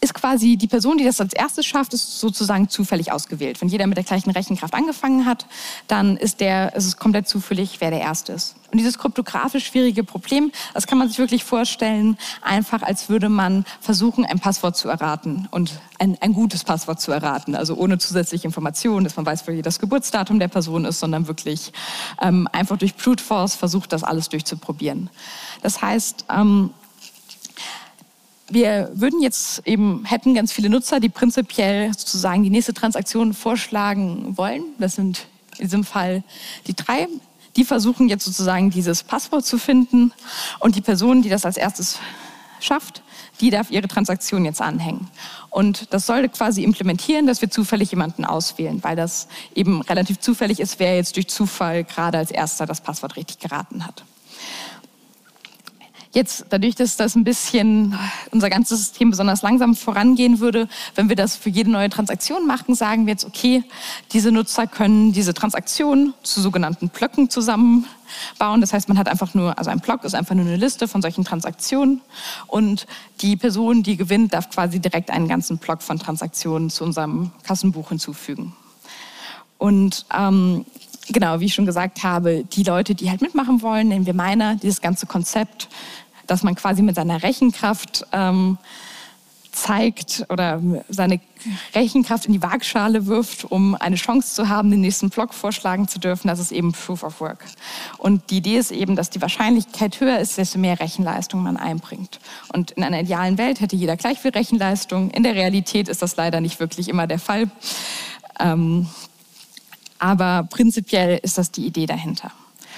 ist quasi die Person, die das als erstes schafft, ist sozusagen zufällig ausgewählt. Wenn jeder mit der gleichen Rechenkraft angefangen hat, dann ist, der, ist es komplett zufällig, wer der Erste ist. Und dieses kryptografisch schwierige Problem, das kann man sich wirklich vorstellen, einfach als würde man versuchen, ein Passwort zu erraten und ein, ein gutes Passwort zu erraten. Also ohne zusätzliche Informationen, dass man weiß, wie das Geburtsdatum der Person ist, sondern wirklich ähm, einfach durch Brute Force versucht, das alles durchzuprobieren. Das heißt, ähm, wir würden jetzt eben, hätten ganz viele Nutzer, die prinzipiell sozusagen die nächste Transaktion vorschlagen wollen. Das sind in diesem Fall die drei. Die versuchen jetzt sozusagen dieses Passwort zu finden und die Person, die das als erstes schafft, die darf ihre Transaktion jetzt anhängen. Und das sollte quasi implementieren, dass wir zufällig jemanden auswählen, weil das eben relativ zufällig ist, wer jetzt durch Zufall gerade als erster das Passwort richtig geraten hat. Jetzt, dadurch, dass das ein bisschen unser ganzes System besonders langsam vorangehen würde, wenn wir das für jede neue Transaktion machen, sagen wir jetzt, okay, diese Nutzer können diese Transaktion zu sogenannten Blöcken zusammenbauen. Das heißt, man hat einfach nur, also ein Block ist einfach nur eine Liste von solchen Transaktionen und die Person, die gewinnt, darf quasi direkt einen ganzen Block von Transaktionen zu unserem Kassenbuch hinzufügen. Und ähm, genau, wie ich schon gesagt habe, die Leute, die halt mitmachen wollen, nennen wir Miner, dieses ganze Konzept, dass man quasi mit seiner Rechenkraft ähm, zeigt oder seine Rechenkraft in die Waagschale wirft, um eine Chance zu haben, den nächsten Block vorschlagen zu dürfen. Das ist eben Proof of Work. Und die Idee ist eben, dass die Wahrscheinlichkeit höher ist, desto mehr Rechenleistung man einbringt. Und in einer idealen Welt hätte jeder gleich viel Rechenleistung. In der Realität ist das leider nicht wirklich immer der Fall. Ähm, aber prinzipiell ist das die Idee dahinter.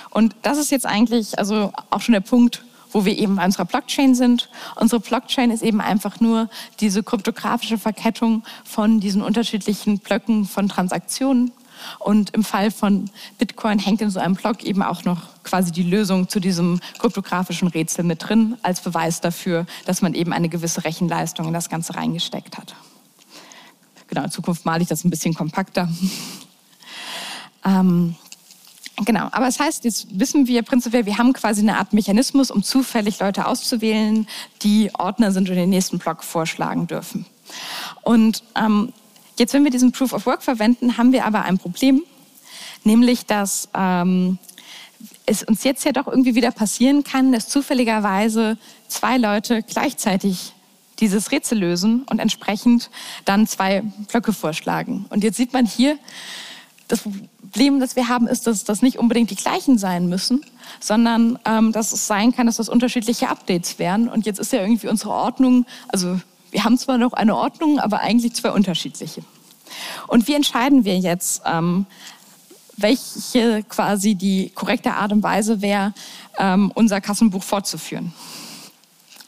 Und das ist jetzt eigentlich also auch schon der Punkt, wo wir eben bei unserer Blockchain sind. Unsere Blockchain ist eben einfach nur diese kryptografische Verkettung von diesen unterschiedlichen Blöcken von Transaktionen. Und im Fall von Bitcoin hängt in so einem Block eben auch noch quasi die Lösung zu diesem kryptografischen Rätsel mit drin, als Beweis dafür, dass man eben eine gewisse Rechenleistung in das Ganze reingesteckt hat. Genau, in Zukunft male ich das ein bisschen kompakter. Ähm, genau, aber es das heißt, jetzt wissen wir prinzipiell, wir haben quasi eine Art Mechanismus, um zufällig Leute auszuwählen, die Ordner sind und den nächsten Block vorschlagen dürfen. Und ähm, jetzt, wenn wir diesen Proof of Work verwenden, haben wir aber ein Problem, nämlich dass ähm, es uns jetzt ja doch irgendwie wieder passieren kann, dass zufälligerweise zwei Leute gleichzeitig dieses Rätsel lösen und entsprechend dann zwei Blöcke vorschlagen. Und jetzt sieht man hier, das Problem, das wir haben, ist, dass das nicht unbedingt die gleichen sein müssen, sondern ähm, dass es sein kann, dass das unterschiedliche Updates wären. Und jetzt ist ja irgendwie unsere Ordnung, also wir haben zwar noch eine Ordnung, aber eigentlich zwei unterschiedliche. Und wie entscheiden wir jetzt, ähm, welche quasi die korrekte Art und Weise wäre, ähm, unser Kassenbuch fortzuführen?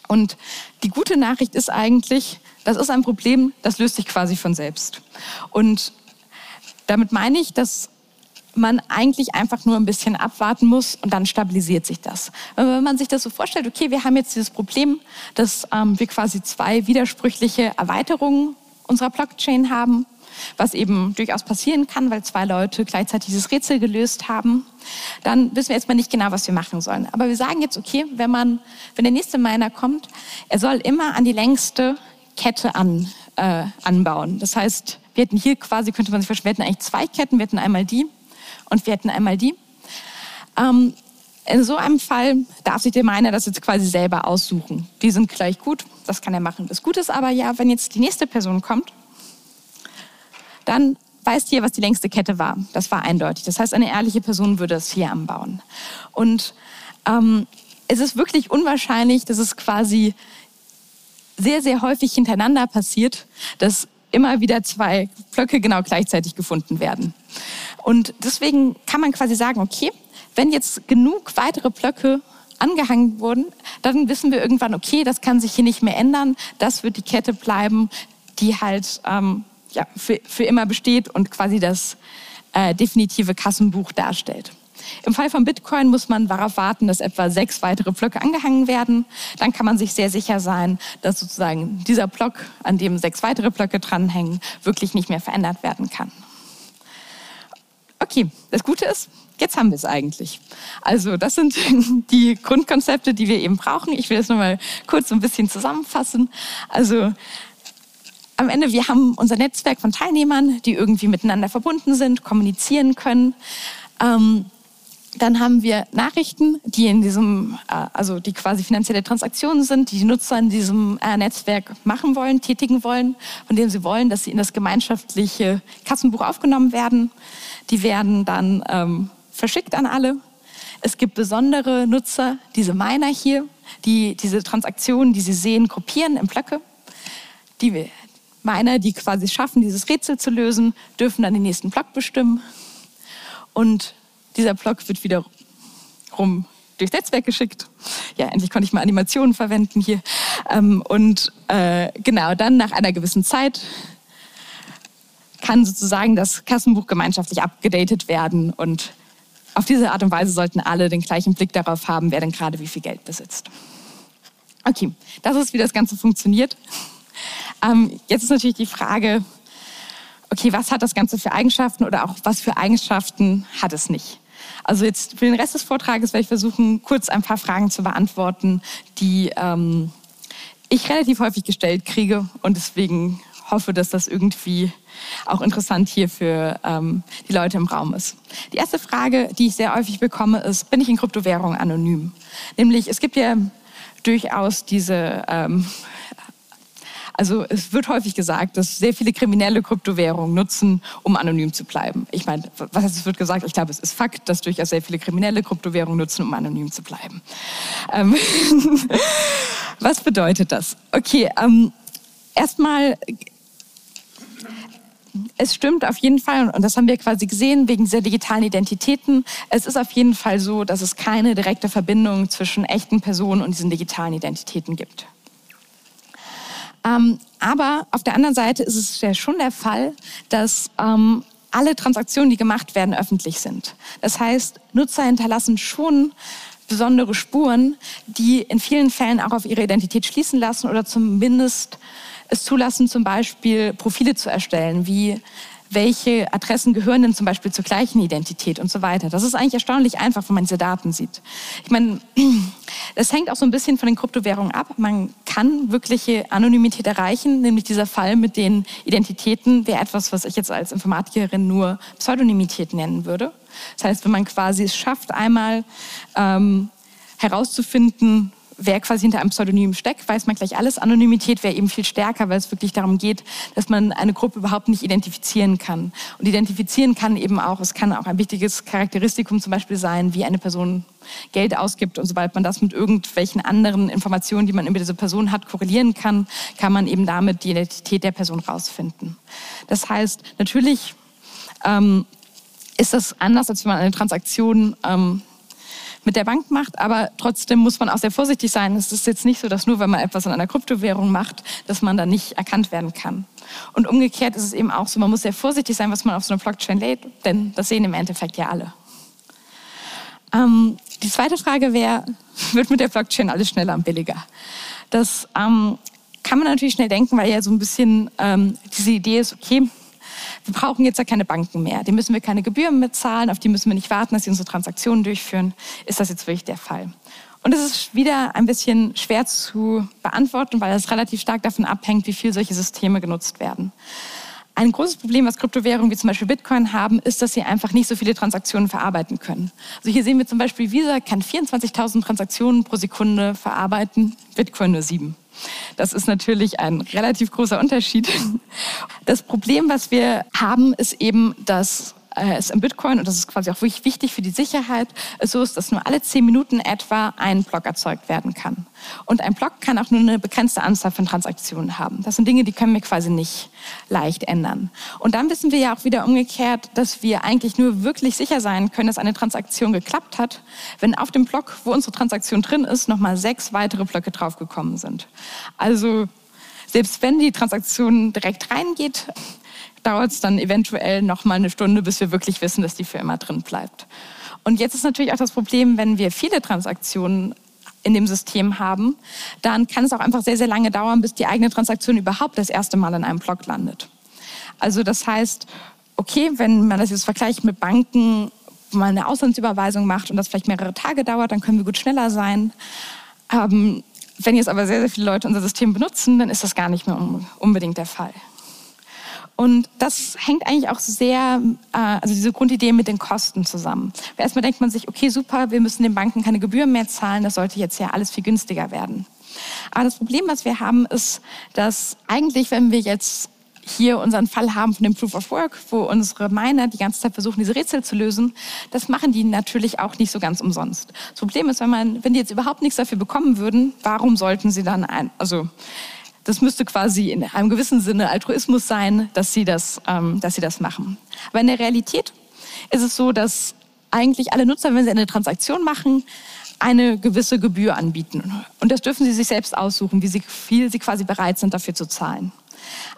Und die gute Nachricht ist eigentlich, das ist ein Problem, das löst sich quasi von selbst. Und damit meine ich, dass man eigentlich einfach nur ein bisschen abwarten muss und dann stabilisiert sich das. Wenn man sich das so vorstellt, okay, wir haben jetzt dieses Problem, dass ähm, wir quasi zwei widersprüchliche Erweiterungen unserer Blockchain haben, was eben durchaus passieren kann, weil zwei Leute gleichzeitig dieses Rätsel gelöst haben, dann wissen wir jetzt mal nicht genau, was wir machen sollen. Aber wir sagen jetzt, okay, wenn man, wenn der nächste Miner kommt, er soll immer an die längste Kette an, äh, anbauen. Das heißt, wir hätten hier quasi, könnte man sich vorstellen, wir hätten eigentlich zwei Ketten. Wir hätten einmal die und wir hätten einmal die. Ähm, in so einem Fall darf sich der Miner das jetzt quasi selber aussuchen. Die sind gleich gut, das kann er machen. Das Gute ist aber ja, wenn jetzt die nächste Person kommt, dann weiß hier, was die längste Kette war. Das war eindeutig. Das heißt, eine ehrliche Person würde es hier anbauen. Und ähm, es ist wirklich unwahrscheinlich, dass es quasi sehr, sehr häufig hintereinander passiert, dass immer wieder zwei Blöcke genau gleichzeitig gefunden werden. Und deswegen kann man quasi sagen, okay, wenn jetzt genug weitere Blöcke angehangen wurden, dann wissen wir irgendwann, okay, das kann sich hier nicht mehr ändern, das wird die Kette bleiben, die halt ähm, ja, für, für immer besteht und quasi das äh, definitive Kassenbuch darstellt. Im Fall von Bitcoin muss man darauf warten, dass etwa sechs weitere Blöcke angehangen werden. Dann kann man sich sehr sicher sein, dass sozusagen dieser Block, an dem sechs weitere Blöcke dranhängen, wirklich nicht mehr verändert werden kann. Okay, das Gute ist, jetzt haben wir es eigentlich. Also das sind die Grundkonzepte, die wir eben brauchen. Ich will das nochmal kurz ein bisschen zusammenfassen. Also am Ende, wir haben unser Netzwerk von Teilnehmern, die irgendwie miteinander verbunden sind, kommunizieren können. Ähm, dann haben wir Nachrichten, die in diesem, äh, also die quasi finanzielle Transaktionen sind, die die Nutzer in diesem äh, Netzwerk machen wollen, tätigen wollen, von denen sie wollen, dass sie in das gemeinschaftliche Kassenbuch aufgenommen werden. Die werden dann ähm, verschickt an alle. Es gibt besondere Nutzer, diese Miner hier, die diese Transaktionen, die sie sehen, gruppieren in Blöcke. Die Miner, die quasi schaffen, dieses Rätsel zu lösen, dürfen dann den nächsten Block bestimmen. Und dieser Block wird wiederum durchs Netzwerk geschickt. Ja, endlich konnte ich mal Animationen verwenden hier. Ähm, und äh, genau, dann nach einer gewissen Zeit kann sozusagen das Kassenbuch gemeinschaftlich abgedatet werden und auf diese Art und Weise sollten alle den gleichen Blick darauf haben, wer denn gerade wie viel Geld besitzt. Okay, das ist, wie das Ganze funktioniert. Ähm, jetzt ist natürlich die Frage, okay, was hat das Ganze für Eigenschaften oder auch was für Eigenschaften hat es nicht? Also jetzt für den Rest des Vortrages werde ich versuchen, kurz ein paar Fragen zu beantworten, die ähm, ich relativ häufig gestellt kriege und deswegen hoffe, dass das irgendwie auch interessant hier für ähm, die Leute im Raum ist. Die erste Frage, die ich sehr häufig bekomme, ist, bin ich in Kryptowährungen anonym? Nämlich, es gibt ja durchaus diese ähm, also es wird häufig gesagt, dass sehr viele kriminelle Kryptowährungen nutzen, um anonym zu bleiben. Ich meine, was heißt, es wird gesagt? Ich glaube, es ist Fakt, dass durchaus sehr viele kriminelle Kryptowährungen nutzen, um anonym zu bleiben. Ähm was bedeutet das? Okay, ähm, erstmal es stimmt auf jeden Fall, und das haben wir quasi gesehen wegen dieser digitalen Identitäten. Es ist auf jeden Fall so, dass es keine direkte Verbindung zwischen echten Personen und diesen digitalen Identitäten gibt. Ähm, aber auf der anderen Seite ist es ja schon der Fall, dass ähm, alle Transaktionen, die gemacht werden, öffentlich sind. Das heißt, Nutzer hinterlassen schon besondere Spuren, die in vielen Fällen auch auf ihre Identität schließen lassen oder zumindest es zulassen, zum Beispiel Profile zu erstellen, wie welche Adressen gehören denn zum Beispiel zur gleichen Identität und so weiter. Das ist eigentlich erstaunlich einfach, wenn man diese Daten sieht. Ich meine, das hängt auch so ein bisschen von den Kryptowährungen ab. Man kann wirkliche Anonymität erreichen, nämlich dieser Fall mit den Identitäten wäre etwas, was ich jetzt als Informatikerin nur Pseudonymität nennen würde. Das heißt, wenn man quasi es schafft, einmal ähm, herauszufinden, wer quasi hinter einem Pseudonym steckt, weiß man gleich alles. Anonymität wäre eben viel stärker, weil es wirklich darum geht, dass man eine Gruppe überhaupt nicht identifizieren kann. Und identifizieren kann eben auch, es kann auch ein wichtiges Charakteristikum zum Beispiel sein, wie eine Person Geld ausgibt. Und sobald man das mit irgendwelchen anderen Informationen, die man über diese Person hat, korrelieren kann, kann man eben damit die Identität der Person rausfinden. Das heißt, natürlich ähm, ist das anders, als wenn man eine Transaktion ähm, mit der Bank macht, aber trotzdem muss man auch sehr vorsichtig sein. Es ist jetzt nicht so, dass nur wenn man etwas in einer Kryptowährung macht, dass man dann nicht erkannt werden kann. Und umgekehrt ist es eben auch so, man muss sehr vorsichtig sein, was man auf so eine Blockchain lädt, denn das sehen im Endeffekt ja alle. Ähm, die zweite Frage wäre, wird mit der Blockchain alles schneller und billiger? Das ähm, kann man natürlich schnell denken, weil ja so ein bisschen ähm, diese Idee ist, okay, wir brauchen jetzt ja keine Banken mehr. Die müssen wir keine Gebühren mitzahlen, auf die müssen wir nicht warten, dass sie unsere Transaktionen durchführen. Ist das jetzt wirklich der Fall? Und es ist wieder ein bisschen schwer zu beantworten, weil es relativ stark davon abhängt, wie viel solche Systeme genutzt werden. Ein großes Problem, was Kryptowährungen wie zum Beispiel Bitcoin haben, ist, dass sie einfach nicht so viele Transaktionen verarbeiten können. Also hier sehen wir zum Beispiel, Visa kann 24.000 Transaktionen pro Sekunde verarbeiten, Bitcoin nur sieben. Das ist natürlich ein relativ großer Unterschied. Das Problem, was wir haben, ist eben, dass äh, es im Bitcoin, und das ist quasi auch wirklich wichtig für die Sicherheit, so ist, dass nur alle zehn Minuten etwa ein Block erzeugt werden kann. Und ein Block kann auch nur eine begrenzte Anzahl von Transaktionen haben. Das sind Dinge, die können wir quasi nicht leicht ändern. Und dann wissen wir ja auch wieder umgekehrt, dass wir eigentlich nur wirklich sicher sein können, dass eine Transaktion geklappt hat, wenn auf dem Block, wo unsere Transaktion drin ist, nochmal sechs weitere Blöcke draufgekommen sind. Also Selbst wenn die Transaktion direkt reingeht, dauert es dann eventuell noch mal eine Stunde, bis wir wirklich wissen, dass die für immer drin bleibt. Und jetzt ist natürlich auch das Problem, wenn wir viele Transaktionen in dem System haben, dann kann es auch einfach sehr, sehr lange dauern, bis die eigene Transaktion überhaupt das erste Mal in einem Block landet. Also das heißt, okay, wenn man das jetzt vergleicht mit Banken, wo man eine Auslandsüberweisung macht und das vielleicht mehrere Tage dauert, dann können wir gut schneller sein. Ähm, wenn jetzt aber sehr, sehr viele Leute unser System benutzen, dann ist das gar nicht mehr unbedingt der Fall. Und das hängt eigentlich auch sehr, äh, also diese Grundidee mit den Kosten zusammen. Erstmal denkt man sich, okay, super, wir müssen den Banken keine Gebühren mehr zahlen, das sollte jetzt ja alles viel günstiger werden. Aber das Problem, was wir haben, ist, dass eigentlich, wenn wir jetzt hier unseren Fall haben von dem Proof of Work, wo unsere Miner die ganze Zeit versuchen, diese Rätsel zu lösen, das machen die natürlich auch nicht so ganz umsonst. Das Problem ist, wenn, man, wenn die jetzt überhaupt nichts dafür bekommen würden, warum sollten sie dann ein, also das müsste quasi in einem gewissen Sinne Altruismus sein, dass sie das, ähm, dass sie das machen. Aber in der Realität ist es so, dass eigentlich alle Nutzer, wenn sie eine Transaktion machen, eine gewisse Gebühr anbieten. Und das dürfen sie sich selbst aussuchen, wie viel sie quasi bereit sind, dafür zu zahlen.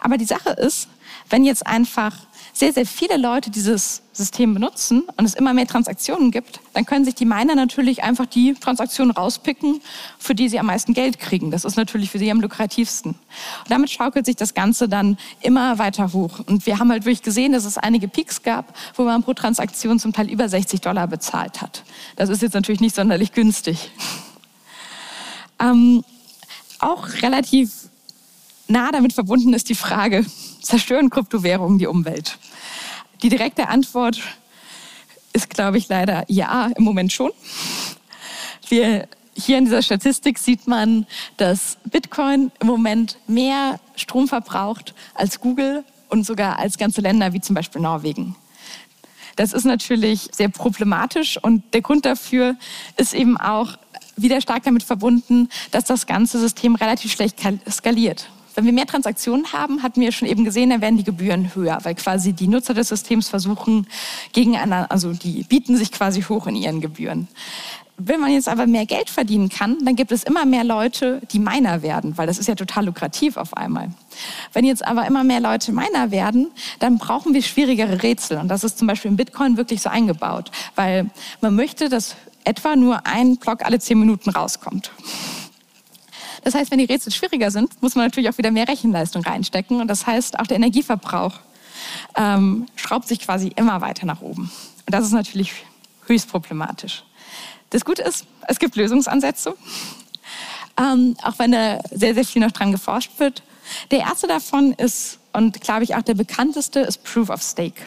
Aber die Sache ist, wenn jetzt einfach sehr, sehr viele Leute dieses System benutzen und es immer mehr Transaktionen gibt, dann können sich die Miner natürlich einfach die Transaktionen rauspicken, für die sie am meisten Geld kriegen. Das ist natürlich für sie am lukrativsten. Und damit schaukelt sich das Ganze dann immer weiter hoch. Und wir haben halt wirklich gesehen, dass es einige Peaks gab, wo man pro Transaktion zum Teil über 60 Dollar bezahlt hat. Das ist jetzt natürlich nicht sonderlich günstig. Ähm, auch relativ nah damit verbunden ist die Frage, zerstören Kryptowährungen die Umwelt? Die direkte Antwort ist, glaube ich, leider ja, im Moment schon. Wir, hier in dieser Statistik sieht man, dass Bitcoin im Moment mehr Strom verbraucht als Google und sogar als ganze Länder wie zum Beispiel Norwegen. Das ist natürlich sehr problematisch und der Grund dafür ist eben auch wieder stark damit verbunden, dass das ganze System relativ schlecht skaliert. Wenn wir mehr Transaktionen haben, hatten wir schon eben gesehen, dann werden die Gebühren höher, weil quasi die Nutzer des Systems versuchen, gegeneinander, also die bieten sich quasi hoch in ihren Gebühren. Wenn man jetzt aber mehr Geld verdienen kann, dann gibt es immer mehr Leute, die Miner werden, weil das ist ja total lukrativ auf einmal. Wenn jetzt aber immer mehr Leute Miner werden, dann brauchen wir schwierigere Rätsel. Und das ist zum Beispiel im Bitcoin wirklich so eingebaut, weil man möchte, dass etwa nur ein Block alle zehn Minuten rauskommt. Das heißt, wenn die Rätsel schwieriger sind, muss man natürlich auch wieder mehr Rechenleistung reinstecken. Und das heißt, auch der Energieverbrauch ähm, schraubt sich quasi immer weiter nach oben. Und das ist natürlich höchst problematisch. Das Gute ist, es gibt Lösungsansätze, ähm, auch wenn da sehr, sehr viel noch dran geforscht wird. Der erste davon ist, und glaube ich auch der bekannteste, ist Proof of Stake.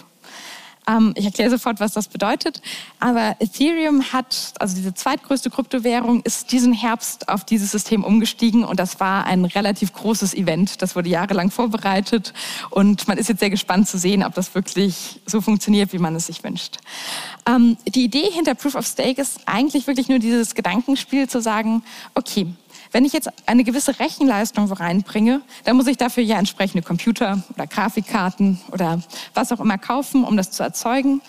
Ähm, ich erkläre sofort, was das bedeutet. Aber Ethereum hat, also diese zweitgrößte Kryptowährung, ist diesen Herbst auf dieses System umgestiegen und das war ein relativ großes Event. Das wurde jahrelang vorbereitet und man ist jetzt sehr gespannt zu sehen, ob das wirklich so funktioniert, wie man es sich wünscht. Ähm, die Idee hinter Proof of Stake ist eigentlich wirklich nur dieses Gedankenspiel zu sagen, okay, wenn ich jetzt eine gewisse Rechenleistung reinbringe, dann muss ich dafür ja entsprechende Computer oder Grafikkarten oder was auch immer kaufen, um das zu erzeugen.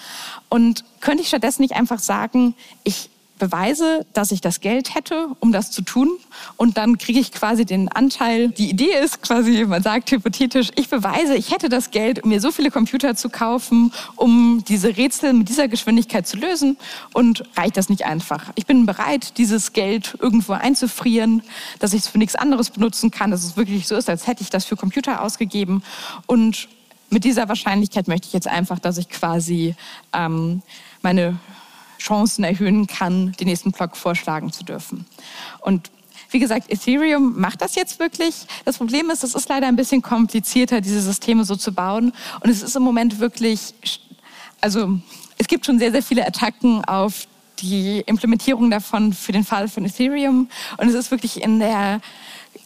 Und könnte ich stattdessen nicht einfach sagen, ich beweise, dass ich das Geld hätte, um das zu tun. Und dann kriege ich quasi den Anteil. Die Idee ist quasi, man sagt hypothetisch, ich beweise, ich hätte das Geld, um mir so viele Computer zu kaufen, um diese Rätsel mit dieser Geschwindigkeit zu lösen. Und reicht das nicht einfach? Ich bin bereit, dieses Geld irgendwo einzufrieren, dass ich es für nichts anderes benutzen kann, dass es wirklich so ist, als hätte ich das für Computer ausgegeben. Und mit dieser Wahrscheinlichkeit möchte ich jetzt einfach, dass ich quasi ähm, meine Chancen erhöhen kann, den nächsten Block vorschlagen zu dürfen. Und wie gesagt, Ethereum macht das jetzt wirklich. Das Problem ist, es ist leider ein bisschen komplizierter, diese Systeme so zu bauen. Und es ist im Moment wirklich, also es gibt schon sehr, sehr viele Attacken auf die Implementierung davon für den Fall von Ethereum. Und es ist wirklich in der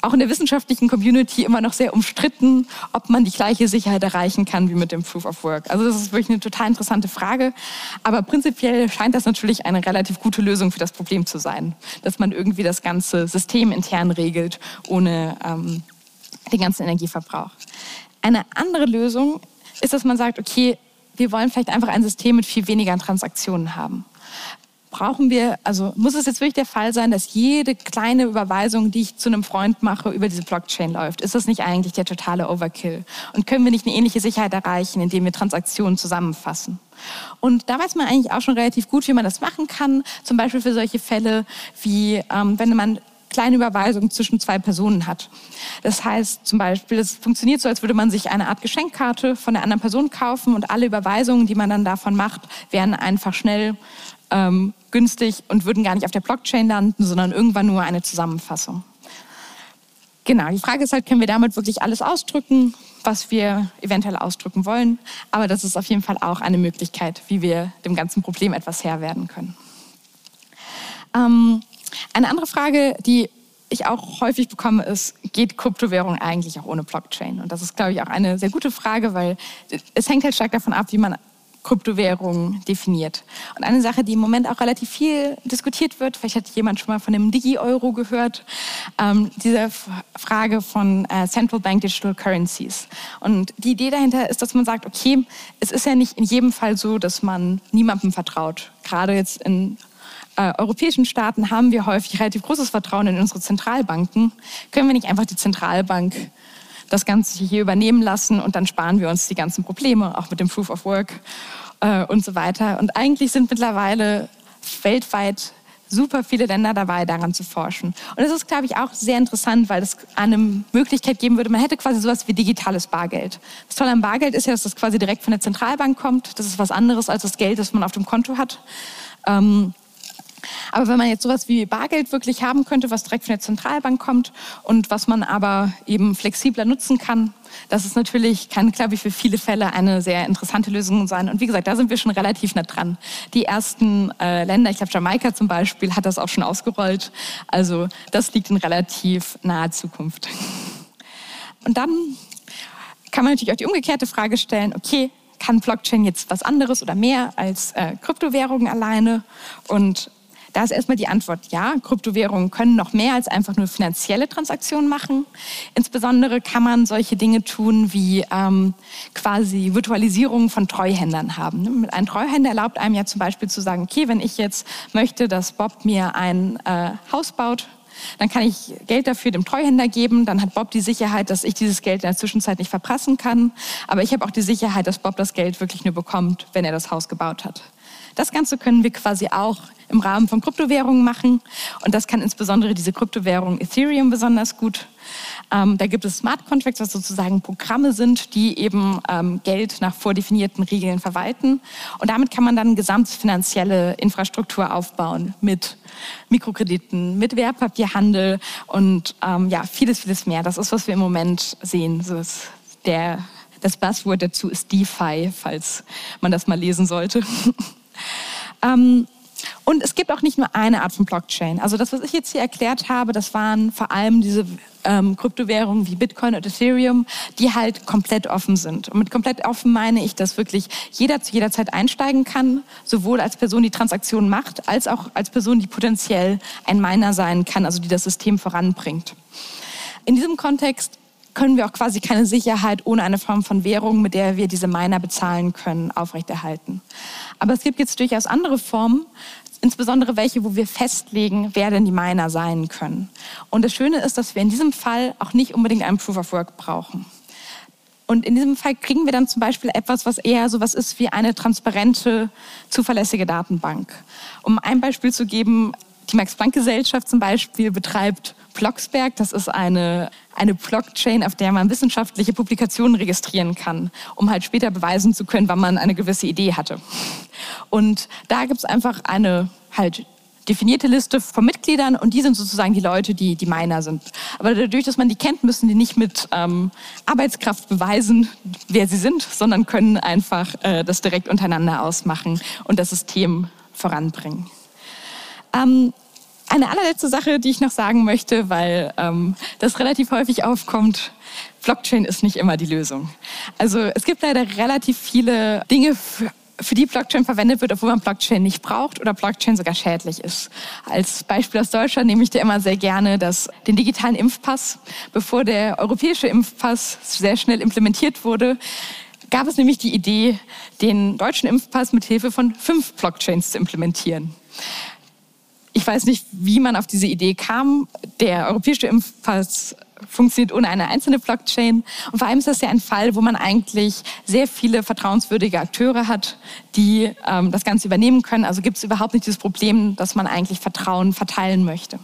auch in der wissenschaftlichen Community immer noch sehr umstritten, ob man die gleiche Sicherheit erreichen kann wie mit dem Proof of Work. Also das ist wirklich eine total interessante Frage. Aber prinzipiell scheint das natürlich eine relativ gute Lösung für das Problem zu sein, dass man irgendwie das ganze System intern regelt, ohne ähm, den ganzen Energieverbrauch. Eine andere Lösung ist, dass man sagt, okay, wir wollen vielleicht einfach ein System mit viel weniger Transaktionen haben. Brauchen wir, also muss es jetzt wirklich der Fall sein, dass jede kleine Überweisung, die ich zu einem Freund mache, über diese Blockchain läuft? Ist das nicht eigentlich der totale Overkill? Und können wir nicht eine ähnliche Sicherheit erreichen, indem wir Transaktionen zusammenfassen? Und da weiß man eigentlich auch schon relativ gut, wie man das machen kann. Zum Beispiel für solche Fälle wie, ähm, wenn man kleine Überweisungen zwischen zwei Personen hat. Das heißt zum Beispiel, es funktioniert so, als würde man sich eine Art Geschenkkarte von der anderen Person kaufen und alle Überweisungen, die man dann davon macht, werden einfach schnell ähm, günstig und würden gar nicht auf der Blockchain landen, sondern irgendwann nur eine Zusammenfassung. Genau, die Frage ist halt, können wir damit wirklich alles ausdrücken, was wir eventuell ausdrücken wollen? Aber das ist auf jeden Fall auch eine Möglichkeit, wie wir dem ganzen Problem etwas Herr werden können. Ähm, eine andere Frage, die ich auch häufig bekomme, ist, geht Kryptowährung eigentlich auch ohne Blockchain? Und das ist, glaube ich, auch eine sehr gute Frage, weil es hängt halt stark davon ab, wie man Kryptowährungen definiert. Und eine Sache, die im Moment auch relativ viel diskutiert wird, vielleicht hat jemand schon mal von dem Digi-Euro gehört, ähm, diese Frage von äh, Central Bank Digital Currencies. Und die Idee dahinter ist, dass man sagt, okay, es ist ja nicht in jedem Fall so, dass man niemandem vertraut. Gerade jetzt in äh, europäischen Staaten haben wir häufig relativ großes Vertrauen in unsere Zentralbanken. Können wir nicht einfach die Zentralbank das Ganze hier übernehmen lassen und dann sparen wir uns die ganzen Probleme, auch mit dem Proof of Work äh, und so weiter. Und eigentlich sind mittlerweile weltweit super viele Länder dabei, daran zu forschen. Und das ist, glaube ich, auch sehr interessant, weil es eine Möglichkeit geben würde, man hätte quasi sowas wie digitales Bargeld. Das Tolle am Bargeld ist ja, dass das quasi direkt von der Zentralbank kommt. Das ist was anderes als das Geld, das man auf dem Konto hat. Ähm, aber wenn man jetzt sowas wie Bargeld wirklich haben könnte, was direkt von der Zentralbank kommt und was man aber eben flexibler nutzen kann, das ist natürlich, kann, glaube ich, für viele Fälle eine sehr interessante Lösung sein. Und wie gesagt, da sind wir schon relativ nah dran. Die ersten äh, Länder, ich glaube Jamaika zum Beispiel, hat das auch schon ausgerollt. Also das liegt in relativ naher Zukunft. Und dann kann man natürlich auch die umgekehrte Frage stellen, okay, kann Blockchain jetzt was anderes oder mehr als äh, Kryptowährungen alleine? Und da ist erstmal die Antwort ja. Kryptowährungen können noch mehr als einfach nur finanzielle Transaktionen machen. Insbesondere kann man solche Dinge tun wie ähm, quasi Virtualisierung von Treuhändern haben. Ein Treuhänder erlaubt einem ja zum Beispiel zu sagen, okay, wenn ich jetzt möchte, dass Bob mir ein äh, Haus baut, dann kann ich Geld dafür dem Treuhänder geben. Dann hat Bob die Sicherheit, dass ich dieses Geld in der Zwischenzeit nicht verprassen kann. Aber ich habe auch die Sicherheit, dass Bob das Geld wirklich nur bekommt, wenn er das Haus gebaut hat. Das Ganze können wir quasi auch im Rahmen von Kryptowährungen machen. Und das kann insbesondere diese Kryptowährung Ethereum besonders gut. Ähm, da gibt es Smart Contracts, was sozusagen Programme sind, die eben ähm, Geld nach vordefinierten Regeln verwalten. Und damit kann man dann gesamtfinanzielle Infrastruktur aufbauen mit Mikrokrediten, mit Wertpapierhandel und ähm, ja, vieles, vieles mehr. Das ist, was wir im Moment sehen. So der, das Buzzword dazu ist DeFi, falls man das mal lesen sollte. ähm, und es gibt auch nicht nur eine Art von Blockchain. Also das, was ich jetzt hier erklärt habe, das waren vor allem diese ähm, Kryptowährungen wie Bitcoin und Ethereum, die halt komplett offen sind. Und mit komplett offen meine ich, dass wirklich jeder zu jeder Zeit einsteigen kann, sowohl als Person, die Transaktionen macht, als auch als Person, die potenziell ein Miner sein kann, also die das System voranbringt. In diesem Kontext können wir auch quasi keine Sicherheit ohne eine Form von Währung, mit der wir diese Miner bezahlen können, aufrechterhalten. Aber es gibt jetzt durchaus andere Formen, insbesondere welche, wo wir festlegen, wer denn die Miner sein können. Und das Schöne ist, dass wir in diesem Fall auch nicht unbedingt einen Proof of Work brauchen. Und in diesem Fall kriegen wir dann zum Beispiel etwas, was eher so was ist wie eine transparente, zuverlässige Datenbank. Um ein Beispiel zu geben, die Max-Planck-Gesellschaft zum Beispiel betreibt Blocksberg. Das ist eine, eine Blockchain, auf der man wissenschaftliche Publikationen registrieren kann, um halt später beweisen zu können, wann man eine gewisse Idee hatte. Und da gibt es einfach eine halt definierte Liste von Mitgliedern und die sind sozusagen die Leute, die die Miner sind. Aber dadurch, dass man die kennt, müssen die nicht mit ähm, Arbeitskraft beweisen, wer sie sind, sondern können einfach äh, das direkt untereinander ausmachen und das System voranbringen. Ähm, eine allerletzte Sache, die ich noch sagen möchte, weil ähm, das relativ häufig aufkommt. Blockchain ist nicht immer die Lösung. Also es gibt leider relativ viele Dinge, für die Blockchain verwendet wird, obwohl man Blockchain nicht braucht oder Blockchain sogar schädlich ist. Als Beispiel aus Deutschland nehme ich dir immer sehr gerne das, den digitalen Impfpass. Bevor der europäische Impfpass sehr schnell implementiert wurde, gab es nämlich die Idee, den deutschen Impfpass mit Hilfe von fünf Blockchains zu implementieren. Ich weiß nicht, wie man auf diese Idee kam. Der europäische Impfpass funktioniert ohne eine einzelne Blockchain. Und vor allem ist das ja ein Fall, wo man eigentlich sehr viele vertrauenswürdige Akteure hat, die ähm, das Ganze übernehmen können. Also gibt es überhaupt nicht dieses Problem, dass man eigentlich Vertrauen verteilen möchte.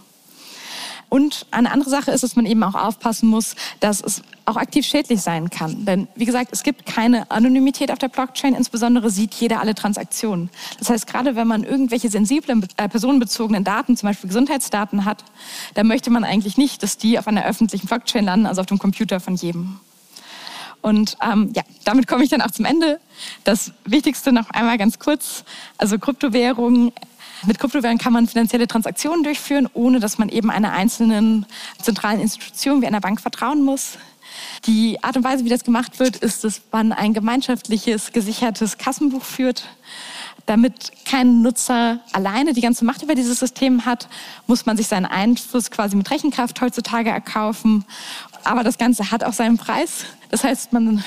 Und eine andere Sache ist, dass man eben auch aufpassen muss, dass es auch aktiv schädlich sein kann. Denn wie gesagt, es gibt keine Anonymität auf der Blockchain, insbesondere sieht jeder alle Transaktionen. Das heißt, gerade wenn man irgendwelche sensiblen, äh, personenbezogenen Daten, zum Beispiel Gesundheitsdaten hat, dann möchte man eigentlich nicht, dass die auf einer öffentlichen Blockchain landen, also auf dem Computer von jedem. Und ähm, ja, damit komme ich dann auch zum Ende. Das Wichtigste noch einmal ganz kurz. Also Kryptowährungen mit Kryptowährungen kann man finanzielle Transaktionen durchführen, ohne dass man eben einer einzelnen zentralen Institution wie einer Bank vertrauen muss. Die Art und Weise, wie das gemacht wird, ist, dass man ein gemeinschaftliches, gesichertes Kassenbuch führt. Damit kein Nutzer alleine die ganze Macht über dieses System hat, muss man sich seinen Einfluss quasi mit Rechenkraft heutzutage erkaufen. Aber das Ganze hat auch seinen Preis. Das heißt, man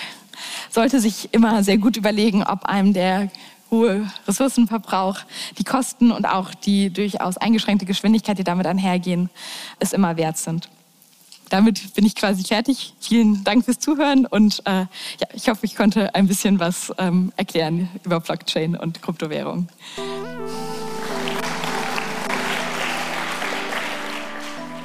sollte sich immer sehr gut überlegen, ob einem der hohe Ressourcenverbrauch, die Kosten und auch die durchaus eingeschränkte Geschwindigkeit, die damit einhergehen, es immer wert sind. Damit bin ich quasi fertig. Vielen Dank fürs Zuhören und äh, ja, ich hoffe, ich konnte ein bisschen was ähm, erklären über Blockchain und Kryptowährung.